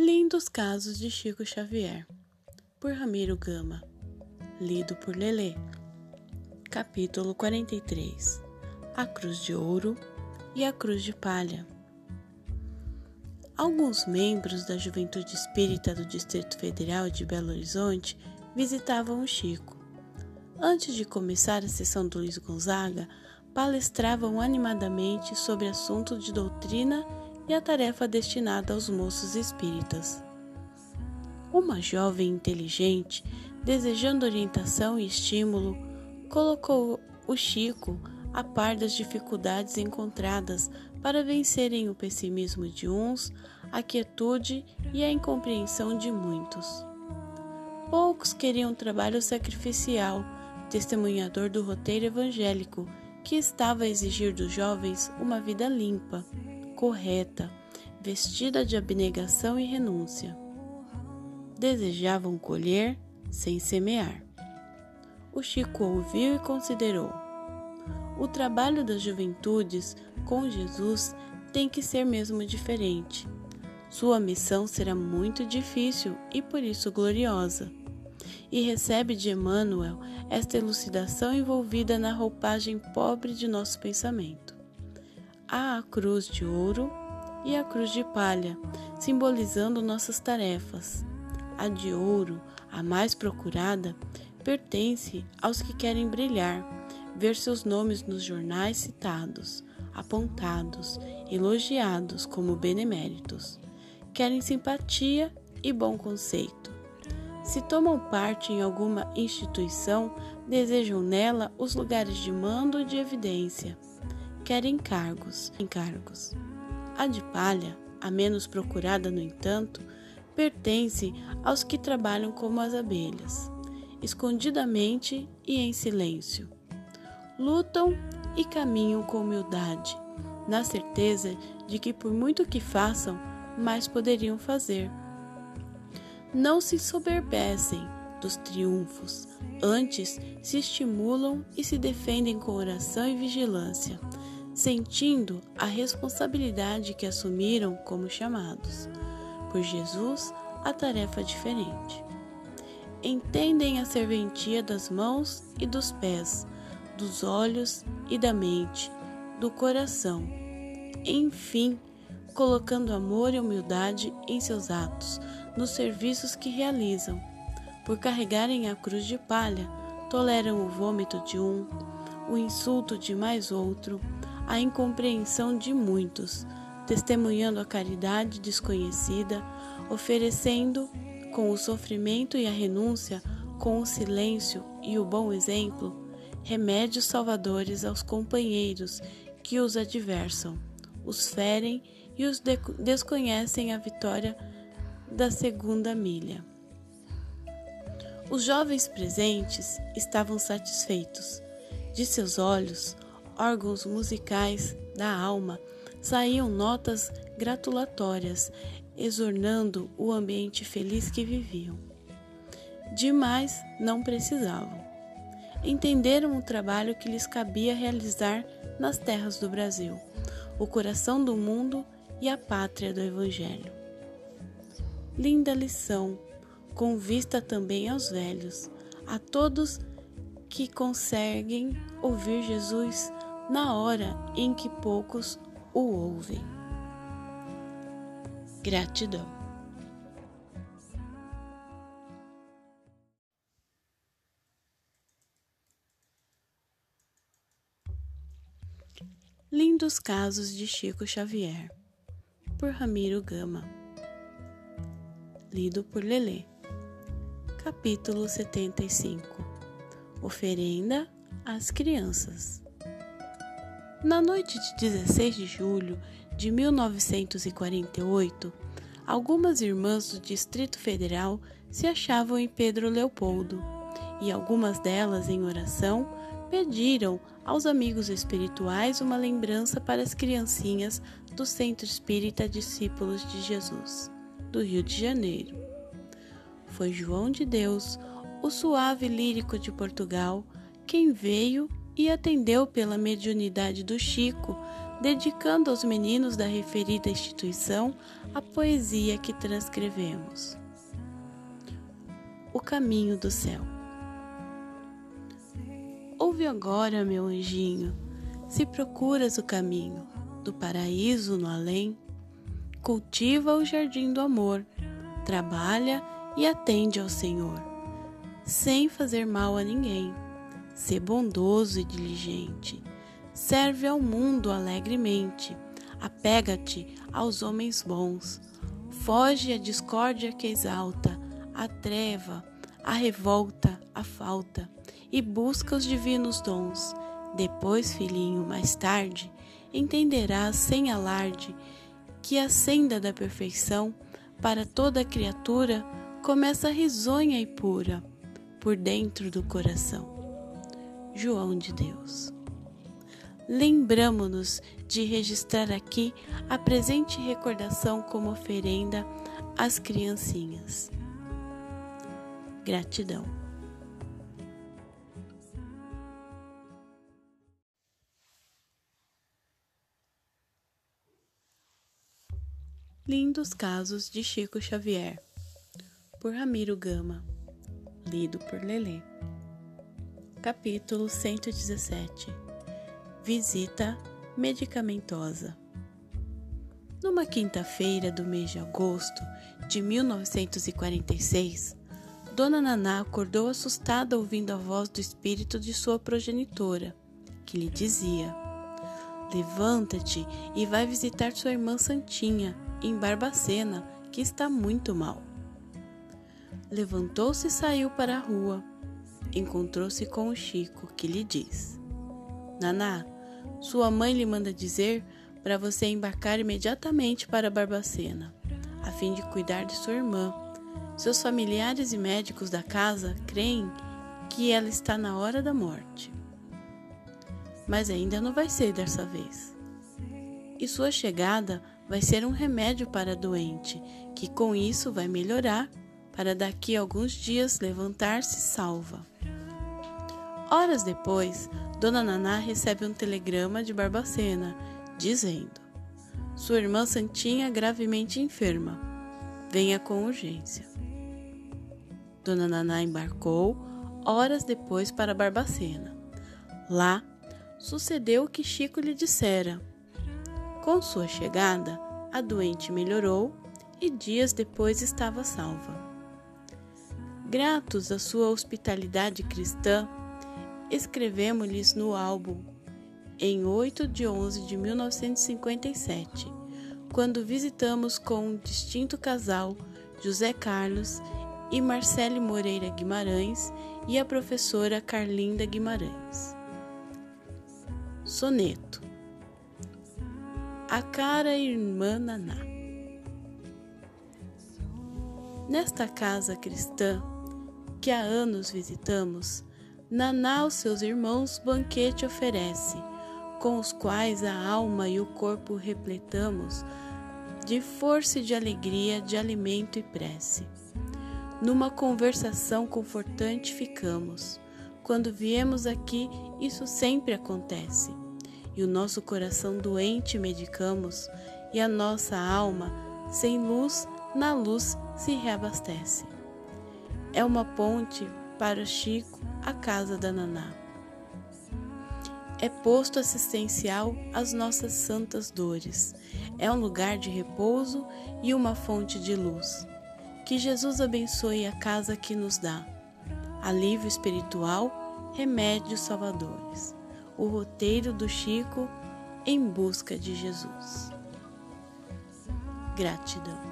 Lindos Casos de Chico Xavier, por Ramiro Gama, lido por Lelê. Capítulo 43 A Cruz de Ouro e a Cruz de Palha. Alguns membros da Juventude Espírita do Distrito Federal de Belo Horizonte visitavam o Chico. Antes de começar a sessão do Luiz Gonzaga, palestravam animadamente sobre assuntos de doutrina e a tarefa destinada aos moços espíritas. Uma jovem inteligente, desejando orientação e estímulo, colocou o Chico a par das dificuldades encontradas para vencerem o pessimismo de uns, a quietude e a incompreensão de muitos. Poucos queriam trabalho sacrificial, testemunhador do roteiro evangélico, que estava a exigir dos jovens uma vida limpa, correta, vestida de abnegação e renúncia. Desejavam colher sem semear. O Chico ouviu e considerou. O trabalho das juventudes com Jesus tem que ser mesmo diferente. Sua missão será muito difícil e por isso gloriosa. E recebe de Emmanuel esta elucidação envolvida na roupagem pobre de nosso pensamento há a cruz de ouro e a cruz de palha, simbolizando nossas tarefas. A de ouro, a mais procurada, pertence aos que querem brilhar, ver seus nomes nos jornais citados, apontados, elogiados como beneméritos. Querem simpatia e bom conceito. Se tomam parte em alguma instituição, desejam nela os lugares de mando e de evidência quer encargos, encargos. A de palha, a menos procurada, no entanto, pertence aos que trabalham como as abelhas, escondidamente e em silêncio. Lutam e caminham com humildade, na certeza de que, por muito que façam, mais poderiam fazer. Não se soberbecem dos triunfos, antes se estimulam e se defendem com oração e vigilância sentindo a responsabilidade que assumiram como chamados. Por Jesus, a tarefa é diferente. Entendem a serventia das mãos e dos pés, dos olhos e da mente, do coração. Enfim, colocando amor e humildade em seus atos, nos serviços que realizam. Por carregarem a cruz de palha, toleram o vômito de um, o insulto de mais outro, a incompreensão de muitos, testemunhando a caridade desconhecida, oferecendo, com o sofrimento e a renúncia, com o silêncio e o bom exemplo, remédios salvadores aos companheiros que os adversam, os ferem e os de desconhecem a vitória da segunda milha. Os jovens presentes estavam satisfeitos. De seus olhos, órgãos musicais da alma, saíam notas gratulatórias, exornando o ambiente feliz que viviam. Demais não precisavam. Entenderam o trabalho que lhes cabia realizar nas terras do Brasil, o coração do mundo e a pátria do Evangelho. Linda lição, com vista também aos velhos, a todos que conseguem ouvir Jesus na hora em que poucos o ouvem. Gratidão. Lindos Casos de Chico Xavier, por Ramiro Gama. Lido por Lelê. Capítulo 75 Oferenda às Crianças. Na noite de 16 de julho de 1948, algumas irmãs do Distrito Federal se achavam em Pedro Leopoldo e algumas delas, em oração, pediram aos amigos espirituais uma lembrança para as criancinhas do Centro Espírita Discípulos de Jesus, do Rio de Janeiro. Foi João de Deus, o suave lírico de Portugal, quem veio e atendeu pela mediunidade do Chico, dedicando aos meninos da referida instituição a poesia que transcrevemos. O caminho do céu. Ouve agora, meu anjinho, se procuras o caminho do paraíso no além, cultiva o jardim do amor, trabalha e atende ao Senhor, sem fazer mal a ninguém Sê bondoso e diligente. Serve ao mundo alegremente. Apega-te aos homens bons. Foge à discórdia que exalta, a treva, a revolta, a falta, e busca os divinos dons. Depois, filhinho, mais tarde, entenderás sem alarde que a senda da perfeição para toda criatura começa risonha e pura por dentro do coração. João de Deus. Lembramos-nos de registrar aqui a presente recordação como oferenda às criancinhas. Gratidão. Lindos Casos de Chico Xavier, por Ramiro Gama, lido por Lelê. Capítulo 117 Visita medicamentosa. Numa quinta-feira do mês de agosto de 1946, Dona Naná acordou assustada ouvindo a voz do espírito de sua progenitora, que lhe dizia: Levanta-te e vai visitar sua irmã Santinha, em Barbacena, que está muito mal. Levantou-se e saiu para a rua encontrou-se com o Chico, que lhe diz: Naná, sua mãe lhe manda dizer para você embarcar imediatamente para Barbacena, a fim de cuidar de sua irmã. Seus familiares e médicos da casa creem que ela está na hora da morte. Mas ainda não vai ser dessa vez. E sua chegada vai ser um remédio para a doente, que com isso vai melhorar para daqui a alguns dias levantar-se salva. Horas depois, Dona Naná recebe um telegrama de Barbacena dizendo: Sua irmã Santinha gravemente enferma. Venha com urgência. Dona Naná embarcou horas depois para Barbacena. Lá, sucedeu o que Chico lhe dissera. Com sua chegada, a doente melhorou e dias depois estava salva. Gratos à sua hospitalidade cristã, escrevemos-lhes no álbum em 8 de 11 de 1957, quando visitamos com um distinto casal José Carlos e Marcele Moreira Guimarães e a professora Carlinda Guimarães. Soneto A cara irmã Naná Nesta casa cristã, que há anos visitamos, Naná aos seus irmãos banquete oferece, com os quais a alma e o corpo repletamos de força e de alegria, de alimento e prece. Numa conversação confortante ficamos. Quando viemos aqui, isso sempre acontece. E o nosso coração doente medicamos, e a nossa alma, sem luz, na luz se reabastece é uma ponte para Chico, a casa da Naná. É posto assistencial às nossas santas dores. É um lugar de repouso e uma fonte de luz. Que Jesus abençoe a casa que nos dá. Alívio espiritual, remédios salvadores. O roteiro do Chico em busca de Jesus. Gratidão.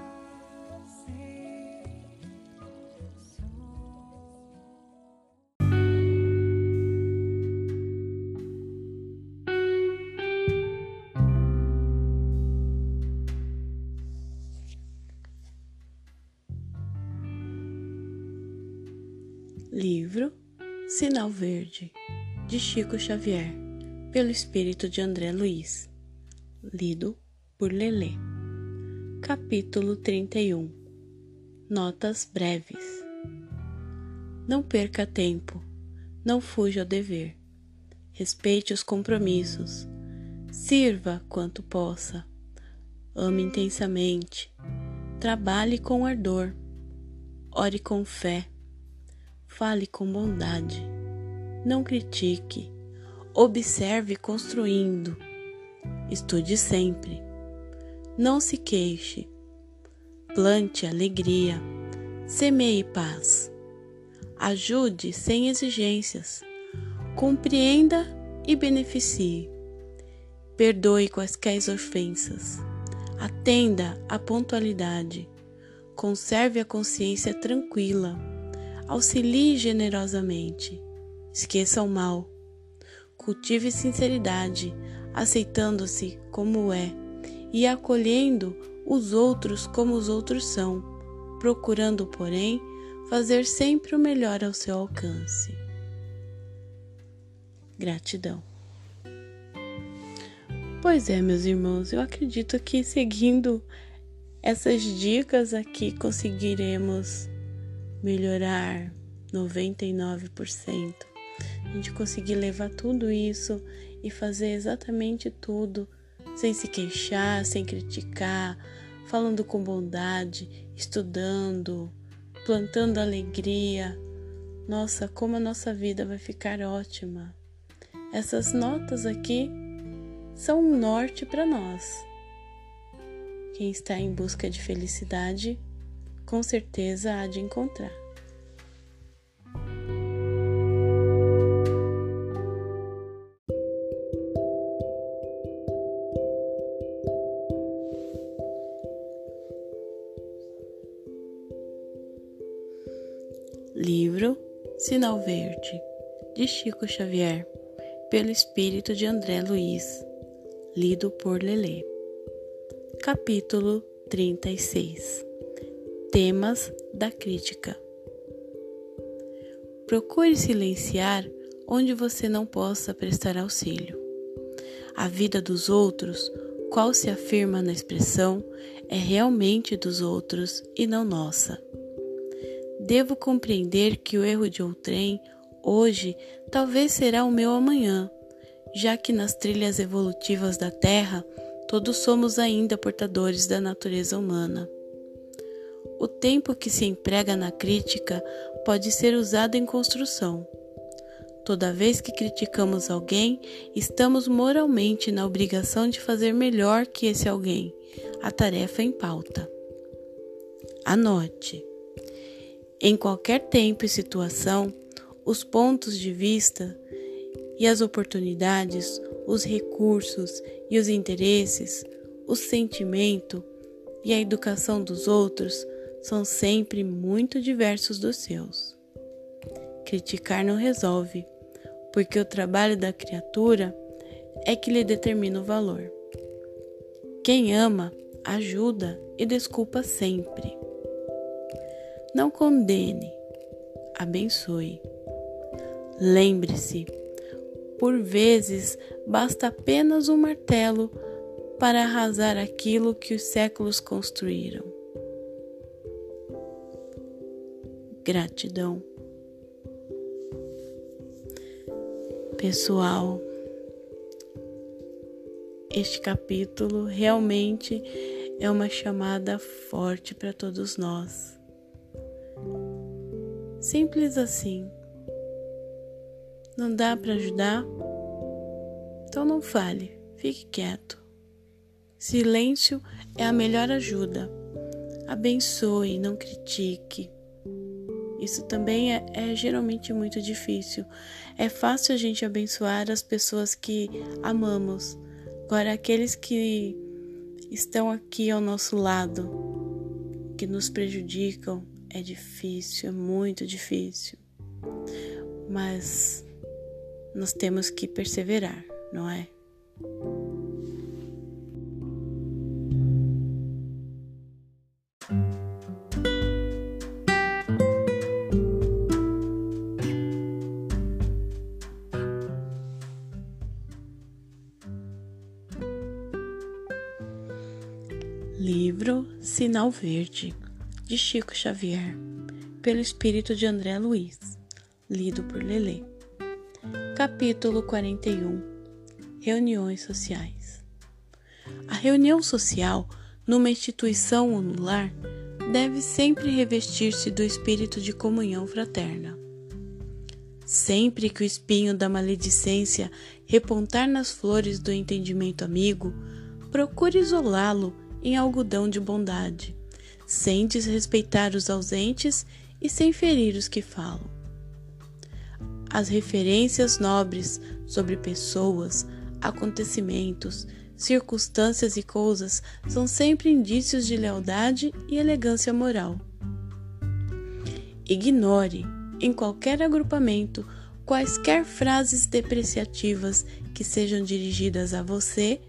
Sinal Verde, de Chico Xavier, pelo espírito de André Luiz. Lido por Lelê. Capítulo 31 Notas breves. Não perca tempo, não fuja ao dever. respeite os compromissos, sirva quanto possa, ame intensamente, trabalhe com ardor, ore com fé, fale com bondade, não critique, observe construindo, estude sempre, não se queixe, plante alegria, semeie paz, ajude sem exigências compreenda e beneficie. Perdoe quaisquer ofensas. Atenda à pontualidade. Conserve a consciência tranquila. Auxilie generosamente. Esqueça o mal. Cultive sinceridade, aceitando-se como é e acolhendo os outros como os outros são, procurando, porém, fazer sempre o melhor ao seu alcance. Gratidão. Pois é, meus irmãos, eu acredito que seguindo essas dicas aqui conseguiremos melhorar 99%. A gente conseguir levar tudo isso e fazer exatamente tudo sem se queixar, sem criticar, falando com bondade, estudando, plantando alegria. Nossa, como a nossa vida vai ficar ótima. Essas notas aqui são um norte para nós. Quem está em busca de felicidade, com certeza há de encontrar. Livro Sinal Verde, de Chico Xavier pelo espírito de André Luiz, lido por Lelê. Capítulo 36 Temas da crítica. Procure silenciar onde você não possa prestar auxílio. A vida dos outros, qual se afirma na expressão, é realmente dos outros e não nossa. Devo compreender que o erro de outrem hoje talvez será o meu amanhã, já que nas trilhas evolutivas da Terra todos somos ainda portadores da natureza humana. O tempo que se emprega na crítica pode ser usado em construção. Toda vez que criticamos alguém, estamos moralmente na obrigação de fazer melhor que esse alguém, a tarefa em pauta. Anote: em qualquer tempo e situação, os pontos de vista e as oportunidades, os recursos e os interesses, o sentimento e a educação dos outros são sempre muito diversos dos seus. Criticar não resolve, porque o trabalho da criatura é que lhe determina o valor. Quem ama, ajuda e desculpa sempre. Não condene, abençoe. Lembre-se, por vezes basta apenas um martelo para arrasar aquilo que os séculos construíram. Gratidão. Pessoal, este capítulo realmente é uma chamada forte para todos nós. Simples assim. Não dá para ajudar? Então não fale, fique quieto. Silêncio é a melhor ajuda. Abençoe, não critique. Isso também é, é, geralmente muito difícil. É fácil a gente abençoar as pessoas que amamos. Agora, aqueles que estão aqui ao nosso lado, que nos prejudicam, é difícil, é muito difícil. Mas nós temos que perseverar, não é? Sinal Verde, de Chico Xavier, pelo espírito de André Luiz, lido por Lelê. Capítulo 41 Reuniões sociais. A reunião social, numa instituição ou no lar, deve sempre revestir-se do espírito de comunhão fraterna. Sempre que o espinho da maledicência repontar nas flores do entendimento amigo, procure isolá-lo em algodão de bondade, sem desrespeitar os ausentes e sem ferir os que falam. As referências nobres sobre pessoas, acontecimentos, circunstâncias e coisas são sempre indícios de lealdade e elegância moral. Ignore, em qualquer agrupamento, quaisquer frases depreciativas que sejam dirigidas a você,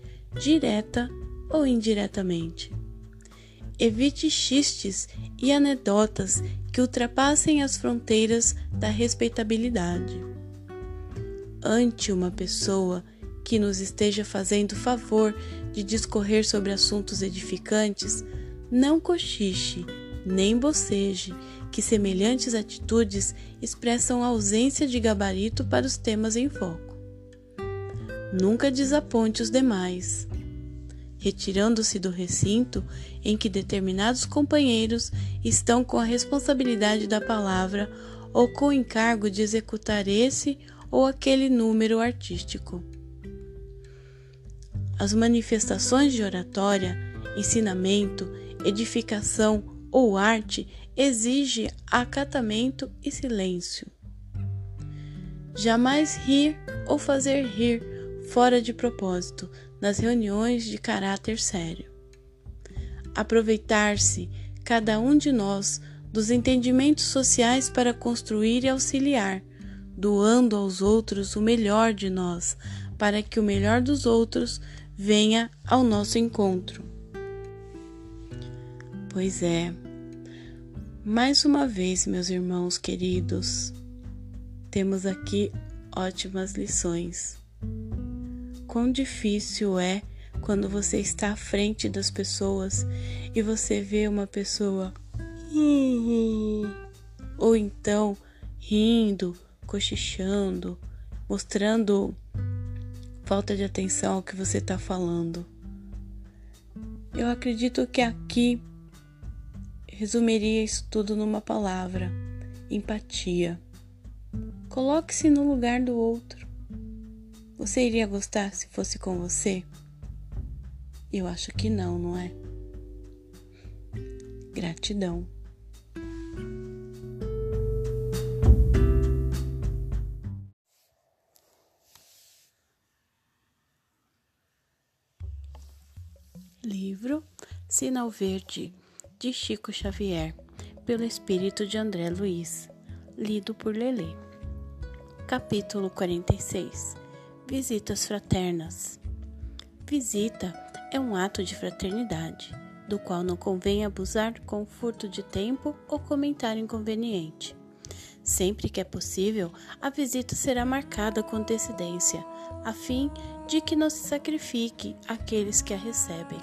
direta ou indiretamente. Evite xistes e anedotas que ultrapassem as fronteiras da respeitabilidade. Ante uma pessoa que nos esteja fazendo favor de discorrer sobre assuntos edificantes, não cochiche, nem boceje, que semelhantes atitudes expressam ausência de gabarito para os temas em foco. Nunca desaponte os demais retirando-se do recinto em que determinados companheiros estão com a responsabilidade da palavra ou com o encargo de executar esse ou aquele número artístico. As manifestações de oratória, ensinamento, edificação ou arte exigem acatamento e silêncio. Jamais rir ou fazer rir fora de propósito, nas reuniões de caráter sério. Aproveitar-se, cada um de nós, dos entendimentos sociais para construir e auxiliar, doando aos outros o melhor de nós, para que o melhor dos outros venha ao nosso encontro. Pois é, mais uma vez, meus irmãos queridos, temos aqui ótimas lições quão difícil é quando você está à frente das pessoas e você vê uma pessoa ou então rindo, cochichando, mostrando falta de atenção ao que você está falando. Eu acredito que aqui resumiria isso tudo numa palavra: empatia. Coloque-se no lugar do outro. Você iria gostar se fosse com você? Eu acho que não, não é? Gratidão. Livro Sinal Verde de Chico Xavier, pelo espírito de André Luiz, lido por Lelê. Capítulo 46 Visitas fraternas. Visita é um ato de fraternidade, do qual não convém abusar com furto de tempo ou comentário inconveniente. Sempre que é possível, a visita será marcada com antecedência, a fim de que não se sacrifique aqueles que a recebem.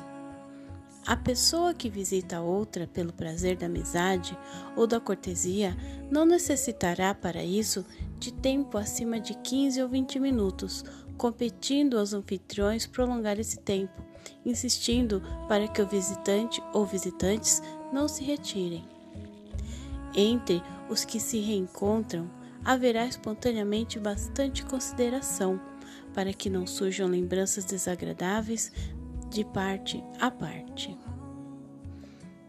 A pessoa que visita outra pelo prazer da amizade ou da cortesia não necessitará para isso de tempo acima de 15 ou 20 minutos, competindo aos anfitriões prolongar esse tempo, insistindo para que o visitante ou visitantes não se retirem. Entre os que se reencontram, haverá espontaneamente bastante consideração para que não surjam lembranças desagradáveis de parte a parte.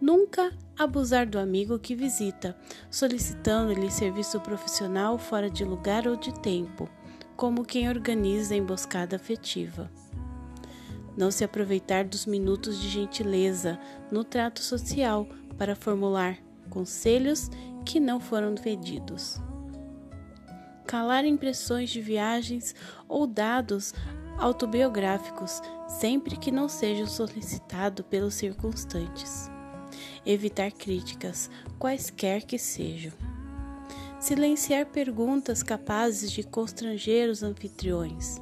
Nunca abusar do amigo que visita, solicitando-lhe serviço profissional fora de lugar ou de tempo, como quem organiza emboscada afetiva. Não se aproveitar dos minutos de gentileza no trato social para formular conselhos que não foram pedidos. Calar impressões de viagens ou dados autobiográficos sempre que não sejam solicitados pelos circunstantes. Evitar críticas, quaisquer que sejam. Silenciar perguntas capazes de constranger os anfitriões.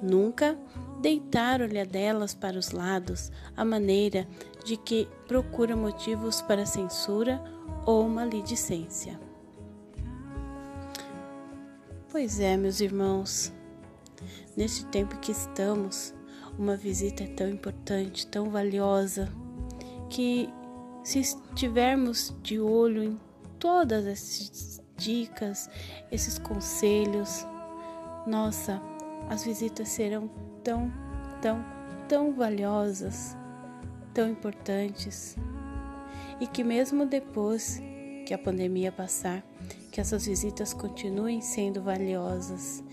Nunca deitar olhadelas para os lados, a maneira de que procura motivos para censura ou maledicência. Pois é, meus irmãos, neste tempo que estamos, uma visita é tão importante, tão valiosa, que se estivermos de olho em todas essas dicas, esses conselhos, nossa, as visitas serão tão, tão, tão valiosas, tão importantes. E que mesmo depois que a pandemia passar, que essas visitas continuem sendo valiosas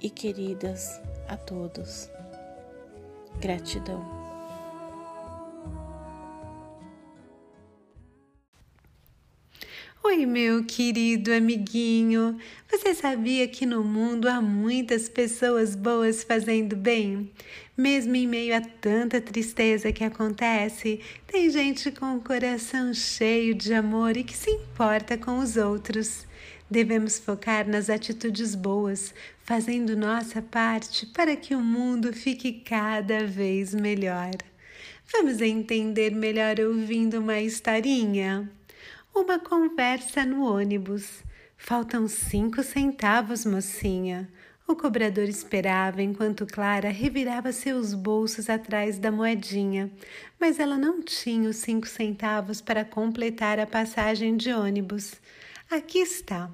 e queridas a todos. Gratidão. Oi, meu querido amiguinho. Você sabia que no mundo há muitas pessoas boas fazendo bem? Mesmo em meio a tanta tristeza que acontece, tem gente com o coração cheio de amor e que se importa com os outros. Devemos focar nas atitudes boas, fazendo nossa parte para que o mundo fique cada vez melhor. Vamos entender melhor ouvindo uma historinha? Uma conversa no ônibus. Faltam cinco centavos, mocinha. O cobrador esperava enquanto Clara revirava seus bolsos atrás da moedinha, mas ela não tinha os cinco centavos para completar a passagem de ônibus. Aqui está.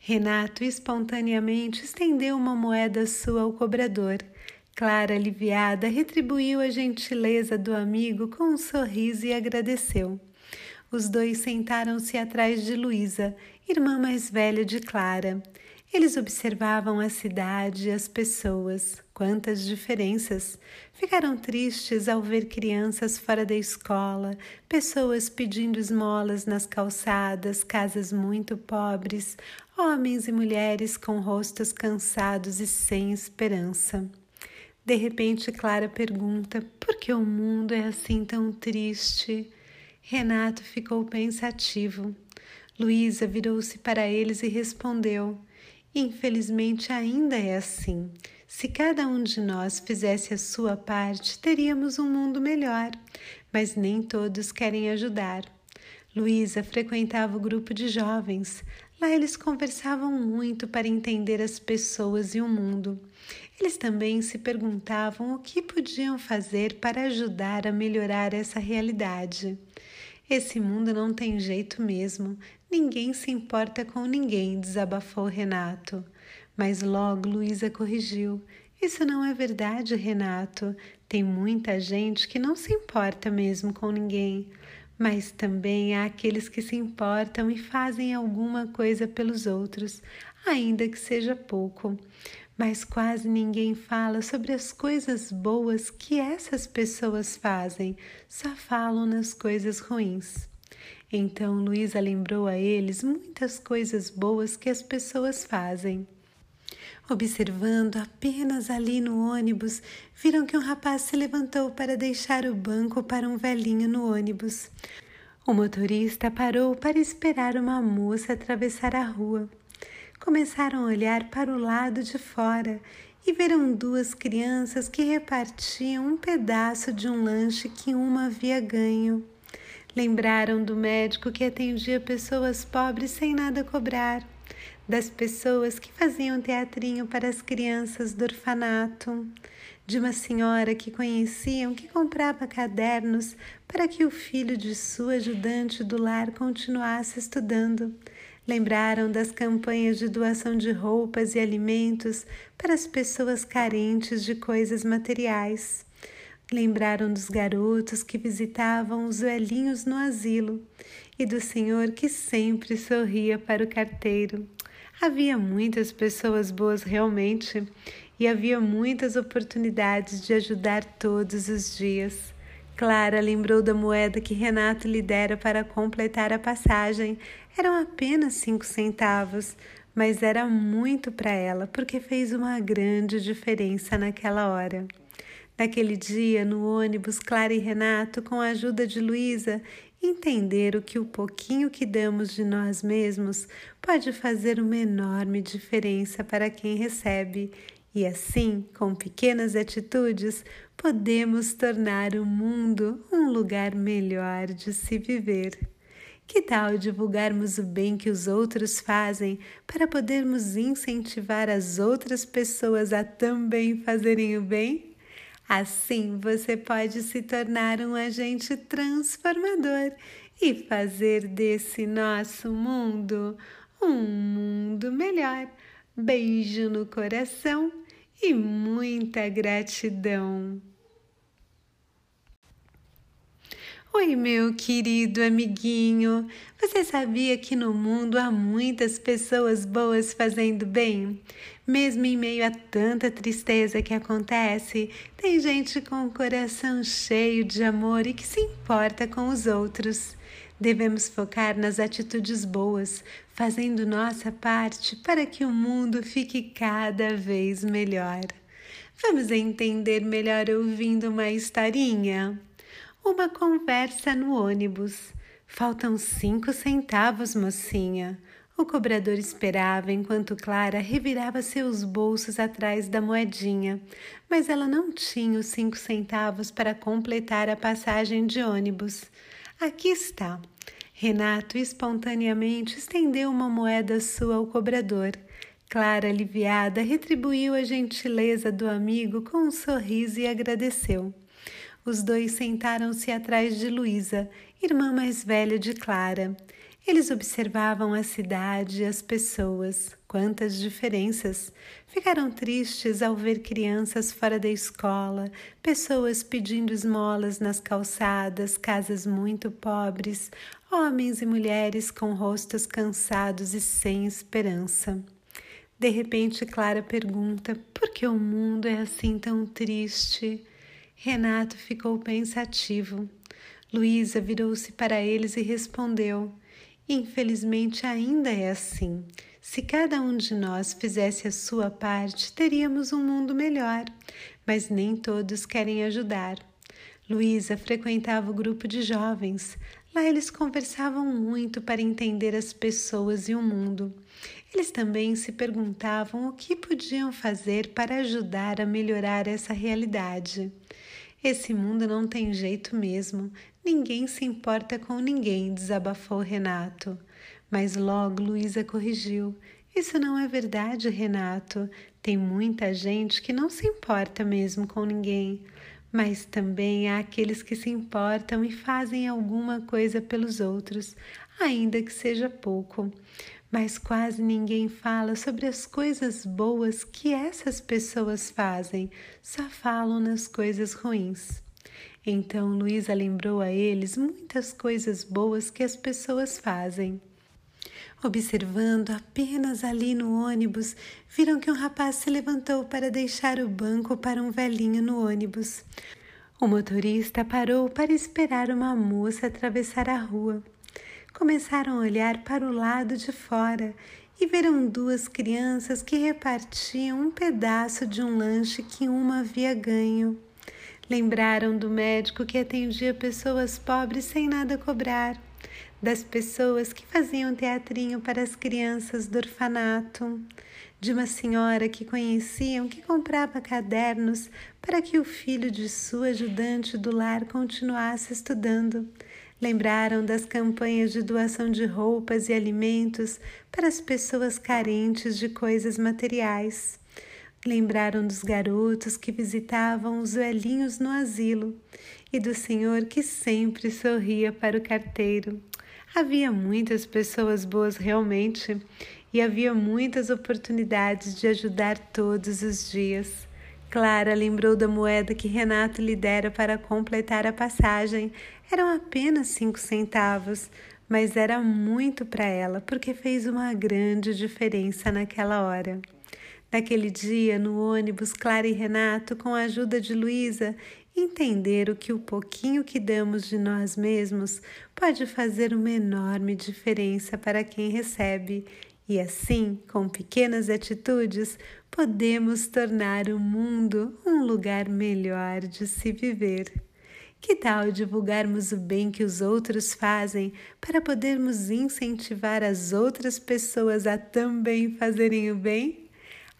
Renato espontaneamente estendeu uma moeda sua ao cobrador. Clara, aliviada, retribuiu a gentileza do amigo com um sorriso e agradeceu. Os dois sentaram-se atrás de Luísa, irmã mais velha de Clara. Eles observavam a cidade e as pessoas. Quantas diferenças! Ficaram tristes ao ver crianças fora da escola, pessoas pedindo esmolas nas calçadas, casas muito pobres, homens e mulheres com rostos cansados e sem esperança. De repente, Clara pergunta: por que o mundo é assim tão triste? Renato ficou pensativo. Luísa virou-se para eles e respondeu: Infelizmente ainda é assim. Se cada um de nós fizesse a sua parte, teríamos um mundo melhor, mas nem todos querem ajudar. Luísa frequentava o grupo de jovens. Lá eles conversavam muito para entender as pessoas e o mundo. Eles também se perguntavam o que podiam fazer para ajudar a melhorar essa realidade. Esse mundo não tem jeito mesmo. Ninguém se importa com ninguém, desabafou Renato. Mas logo Luísa corrigiu. Isso não é verdade, Renato. Tem muita gente que não se importa mesmo com ninguém. Mas também há aqueles que se importam e fazem alguma coisa pelos outros, ainda que seja pouco mas quase ninguém fala sobre as coisas boas que essas pessoas fazem, só falam nas coisas ruins. Então Luísa lembrou a eles muitas coisas boas que as pessoas fazem. Observando apenas ali no ônibus, viram que um rapaz se levantou para deixar o banco para um velhinho no ônibus. O motorista parou para esperar uma moça atravessar a rua começaram a olhar para o lado de fora e viram duas crianças que repartiam um pedaço de um lanche que uma havia ganho. Lembraram do médico que atendia pessoas pobres sem nada cobrar, das pessoas que faziam teatrinho para as crianças do orfanato, de uma senhora que conheciam que comprava cadernos para que o filho de sua ajudante do lar continuasse estudando Lembraram das campanhas de doação de roupas e alimentos para as pessoas carentes de coisas materiais. Lembraram dos garotos que visitavam os velhinhos no asilo e do senhor que sempre sorria para o carteiro. Havia muitas pessoas boas realmente e havia muitas oportunidades de ajudar todos os dias. Clara lembrou da moeda que Renato lhe dera para completar a passagem. Eram apenas cinco centavos, mas era muito para ela, porque fez uma grande diferença naquela hora. Naquele dia, no ônibus, Clara e Renato, com a ajuda de Luísa, entenderam que o pouquinho que damos de nós mesmos pode fazer uma enorme diferença para quem recebe e assim, com pequenas atitudes, podemos tornar o mundo um lugar melhor de se viver. Que tal divulgarmos o bem que os outros fazem para podermos incentivar as outras pessoas a também fazerem o bem? Assim você pode se tornar um agente transformador e fazer desse nosso mundo um mundo melhor. Beijo no coração e muita gratidão. Oi, meu querido amiguinho. Você sabia que no mundo há muitas pessoas boas fazendo bem? Mesmo em meio a tanta tristeza que acontece, tem gente com o coração cheio de amor e que se importa com os outros. Devemos focar nas atitudes boas, fazendo nossa parte para que o mundo fique cada vez melhor. Vamos entender melhor ouvindo uma historinha? Uma conversa no ônibus. Faltam cinco centavos, mocinha. O cobrador esperava enquanto Clara revirava seus bolsos atrás da moedinha, mas ela não tinha os cinco centavos para completar a passagem de ônibus. Aqui está. Renato espontaneamente estendeu uma moeda sua ao cobrador. Clara, aliviada, retribuiu a gentileza do amigo com um sorriso e agradeceu. Os dois sentaram-se atrás de Luísa, irmã mais velha de Clara. Eles observavam a cidade e as pessoas. Quantas diferenças! Ficaram tristes ao ver crianças fora da escola, pessoas pedindo esmolas nas calçadas, casas muito pobres, homens e mulheres com rostos cansados e sem esperança. De repente, Clara pergunta: por que o mundo é assim tão triste? Renato ficou pensativo. Luísa virou-se para eles e respondeu: Infelizmente ainda é assim. Se cada um de nós fizesse a sua parte, teríamos um mundo melhor, mas nem todos querem ajudar. Luísa frequentava o grupo de jovens. Lá eles conversavam muito para entender as pessoas e o mundo. Eles também se perguntavam o que podiam fazer para ajudar a melhorar essa realidade. Esse mundo não tem jeito mesmo. Ninguém se importa com ninguém, desabafou Renato. Mas logo Luísa corrigiu. Isso não é verdade, Renato. Tem muita gente que não se importa mesmo com ninguém. Mas também há aqueles que se importam e fazem alguma coisa pelos outros, ainda que seja pouco mas quase ninguém fala sobre as coisas boas que essas pessoas fazem, só falam nas coisas ruins. Então Luísa lembrou a eles muitas coisas boas que as pessoas fazem. Observando apenas ali no ônibus, viram que um rapaz se levantou para deixar o banco para um velhinho no ônibus. O motorista parou para esperar uma moça atravessar a rua começaram a olhar para o lado de fora e viram duas crianças que repartiam um pedaço de um lanche que uma havia ganho. Lembraram do médico que atendia pessoas pobres sem nada cobrar, das pessoas que faziam teatrinho para as crianças do orfanato, de uma senhora que conheciam que comprava cadernos para que o filho de sua ajudante do lar continuasse estudando Lembraram das campanhas de doação de roupas e alimentos para as pessoas carentes de coisas materiais. Lembraram dos garotos que visitavam os velhinhos no asilo e do senhor que sempre sorria para o carteiro. Havia muitas pessoas boas realmente e havia muitas oportunidades de ajudar todos os dias. Clara lembrou da moeda que Renato lhe dera para completar a passagem. Eram apenas cinco centavos, mas era muito para ela, porque fez uma grande diferença naquela hora. Naquele dia, no ônibus, Clara e Renato, com a ajuda de Luísa, entenderam que o pouquinho que damos de nós mesmos pode fazer uma enorme diferença para quem recebe e assim, com pequenas atitudes, podemos tornar o mundo um lugar melhor de se viver. Que tal divulgarmos o bem que os outros fazem para podermos incentivar as outras pessoas a também fazerem o bem?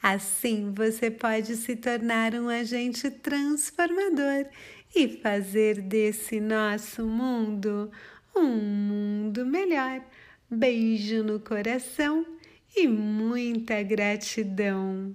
Assim você pode se tornar um agente transformador e fazer desse nosso mundo um mundo melhor. Beijo no coração e muita gratidão.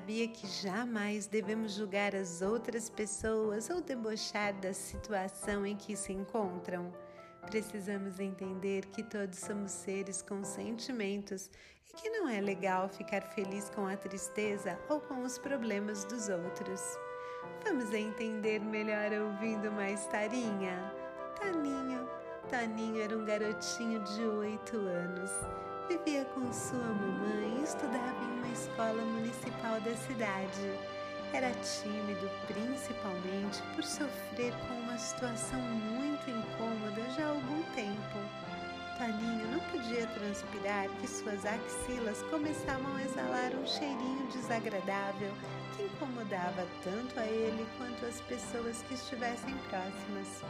Sabia que jamais devemos julgar as outras pessoas ou debochar da situação em que se encontram? Precisamos entender que todos somos seres com sentimentos e que não é legal ficar feliz com a tristeza ou com os problemas dos outros. Vamos entender melhor ouvindo uma historinha? Taninho. Taninho era um garotinho de oito anos vivia com sua mamãe e estudava em uma escola municipal da cidade. Era tímido principalmente por sofrer com uma situação muito incômoda já há algum tempo. Toninho não podia transpirar que suas axilas começavam a exalar um cheirinho desagradável que incomodava tanto a ele quanto as pessoas que estivessem próximas.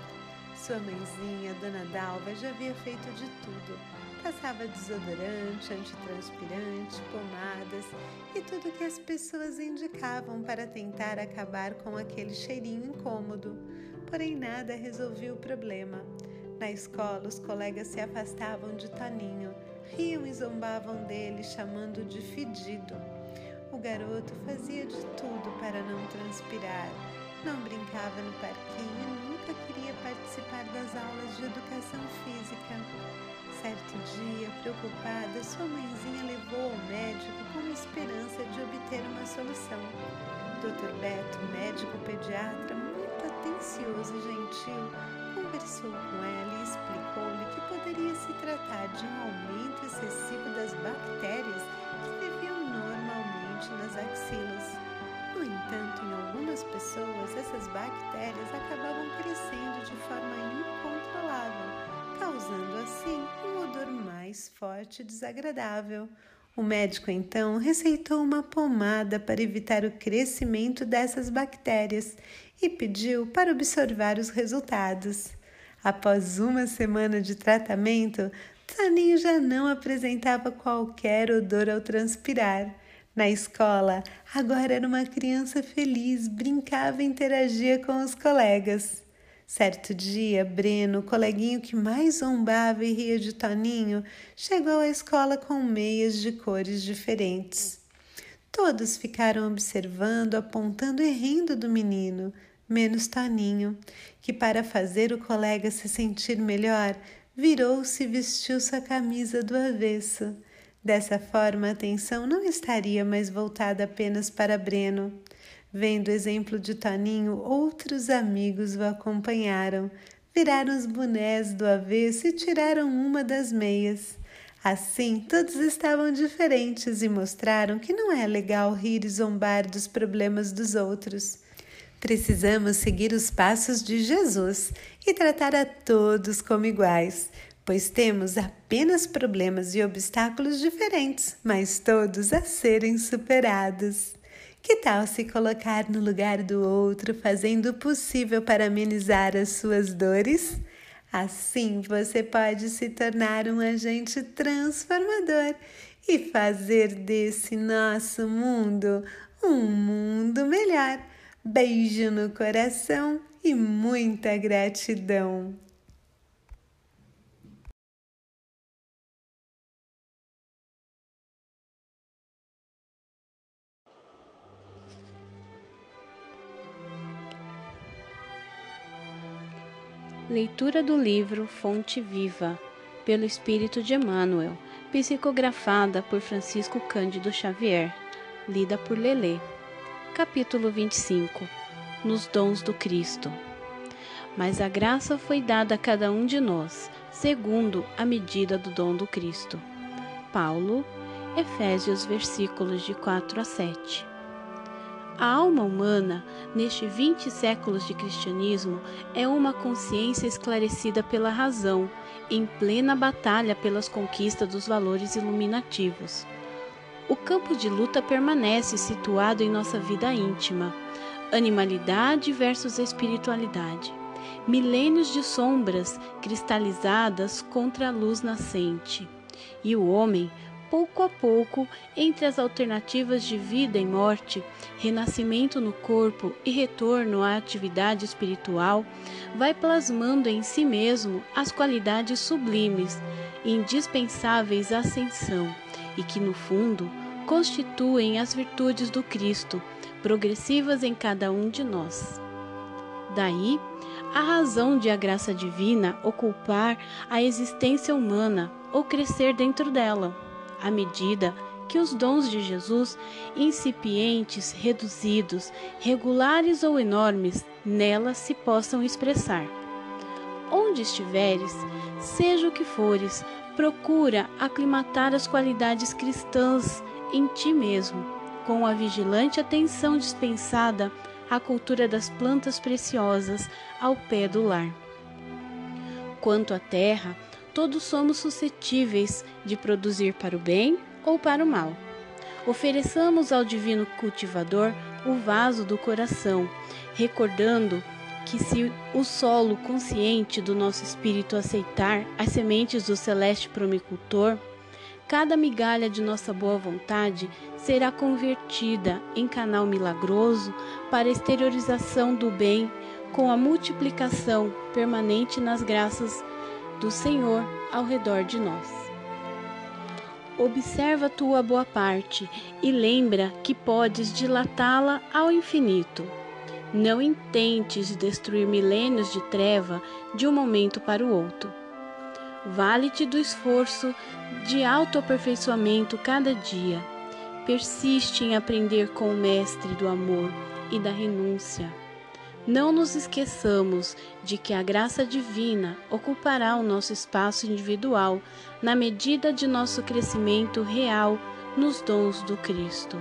Sua mãezinha, Dona Dalva, já havia feito de tudo Passava desodorante, antitranspirante, pomadas e tudo que as pessoas indicavam para tentar acabar com aquele cheirinho incômodo. Porém, nada resolvia o problema. Na escola, os colegas se afastavam de Toninho, riam e zombavam dele, chamando de fedido. O garoto fazia de tudo para não transpirar, não brincava no parquinho e nunca queria participar das aulas de educação física. Certo dia, preocupada, sua mãezinha levou ao médico com a esperança de obter uma solução. Dr. Beto, médico pediatra, muito atencioso e gentil, conversou com ela e explicou-lhe que poderia se tratar de um aumento excessivo das bactérias que viviam normalmente nas axilas. No entanto, em algumas pessoas, essas bactérias acabavam crescendo de forma incontrolável causando assim um odor mais forte e desagradável. O médico então receitou uma pomada para evitar o crescimento dessas bactérias e pediu para observar os resultados. Após uma semana de tratamento, Taninho já não apresentava qualquer odor ao transpirar. Na escola, agora era uma criança feliz, brincava e interagia com os colegas. Certo dia, Breno, o coleguinho que mais zombava e ria de Toninho, chegou à escola com meias de cores diferentes. Todos ficaram observando, apontando e rindo do menino, menos Toninho, que, para fazer o colega se sentir melhor, virou-se e vestiu sua camisa do avesso. Dessa forma, a atenção não estaria mais voltada apenas para Breno. Vendo o exemplo de Toninho, outros amigos o acompanharam, viraram os bonés do avesso e tiraram uma das meias. Assim, todos estavam diferentes e mostraram que não é legal rir e zombar dos problemas dos outros. Precisamos seguir os passos de Jesus e tratar a todos como iguais, pois temos apenas problemas e obstáculos diferentes, mas todos a serem superados. Que tal se colocar no lugar do outro, fazendo o possível para amenizar as suas dores? Assim você pode se tornar um agente transformador e fazer desse nosso mundo um mundo melhor. Beijo no coração e muita gratidão. Leitura do livro Fonte Viva, pelo Espírito de Emmanuel, psicografada por Francisco Cândido Xavier, lida por Lelê. Capítulo 25 Nos dons do Cristo. Mas a graça foi dada a cada um de nós, segundo a medida do dom do Cristo. Paulo, Efésios, versículos de 4 a 7. A alma humana, neste vinte séculos de cristianismo, é uma consciência esclarecida pela razão, em plena batalha pelas conquistas dos valores iluminativos. O campo de luta permanece situado em nossa vida íntima. Animalidade versus espiritualidade. Milênios de sombras cristalizadas contra a luz nascente. E o homem, pouco a pouco, entre as alternativas de vida e morte, renascimento no corpo e retorno à atividade espiritual, vai plasmando em si mesmo as qualidades sublimes, indispensáveis à ascensão e que, no fundo, constituem as virtudes do Cristo, progressivas em cada um de nós. Daí, a razão de a graça divina ocupar a existência humana ou crescer dentro dela à medida que os dons de Jesus, incipientes, reduzidos, regulares ou enormes, nela se possam expressar. Onde estiveres, seja o que fores, procura aclimatar as qualidades cristãs em ti mesmo, com a vigilante atenção dispensada à cultura das plantas preciosas ao pé do lar. Quanto à terra, todos somos suscetíveis de produzir para o bem ou para o mal. Ofereçamos ao Divino Cultivador o vaso do coração, recordando que, se o solo consciente do nosso espírito aceitar as sementes do celeste promicultor, cada migalha de nossa boa vontade será convertida em canal milagroso para a exteriorização do bem com a multiplicação permanente nas graças do Senhor ao redor de nós. Observa tua boa parte e lembra que podes dilatá-la ao infinito. Não intentes destruir milênios de treva de um momento para o outro. Vale-te do esforço de autoaperfeiçoamento cada dia. Persiste em aprender com o Mestre do amor e da renúncia não nos esqueçamos de que a graça divina ocupará o nosso espaço individual na medida de nosso crescimento real nos dons do Cristo.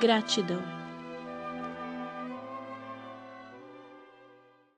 Gratidão.